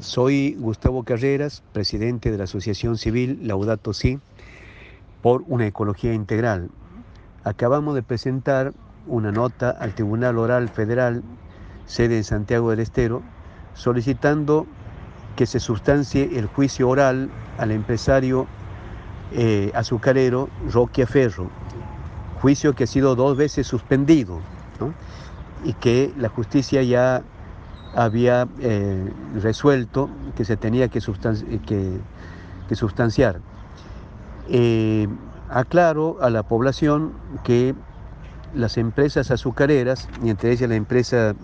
soy Gustavo Carreras, presidente de la Asociación Civil Laudato Si por una ecología integral. Acabamos de presentar una nota al Tribunal Oral Federal, sede en Santiago del Estero, solicitando que se sustancie el juicio oral al empresario eh, azucarero Roquia Ferro, juicio que ha sido dos veces suspendido y que la justicia ya había eh, resuelto que se tenía que, sustanciar. Eh, aclaro a la población que las empresas azucareras, y entre ellas la empresa,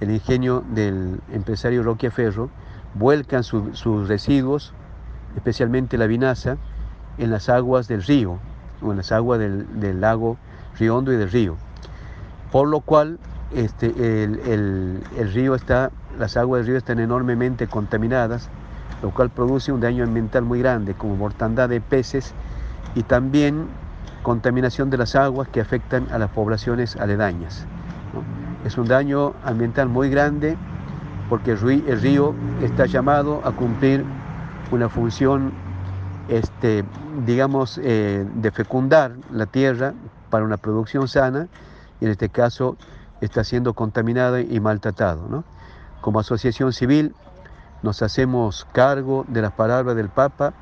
el ingenio del empresario Roquia Ferro, vuelcan sus residuos, especialmente la vinaza, en las aguas del río, o en las aguas del, del lago Riondo y del río. Por lo cual este, el, río está, las aguas del río están enormemente contaminadas, lo cual produce un daño ambiental muy grande, como mortandad de peces y también contaminación de las aguas que afectan a las poblaciones aledañas. Es un daño ambiental muy grande porque el río, está llamado a cumplir una función, este, digamos, eh, de fecundar la tierra para una producción sana y en este caso está siendo contaminado y maltratado. Como asociación civil nos hacemos cargo de las palabras del Papa,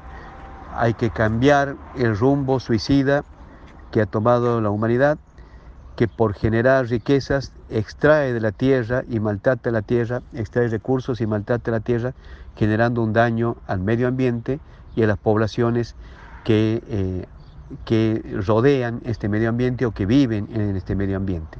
hay que cambiar el rumbo suicida que ha tomado la humanidad, que por generar riquezas extrae de la tierra y maltrata la tierra, extrae recursos y maltrata la tierra, generando un daño al medio ambiente y a las poblaciones que, eh, que rodean este medio ambiente o que viven en este medio ambiente.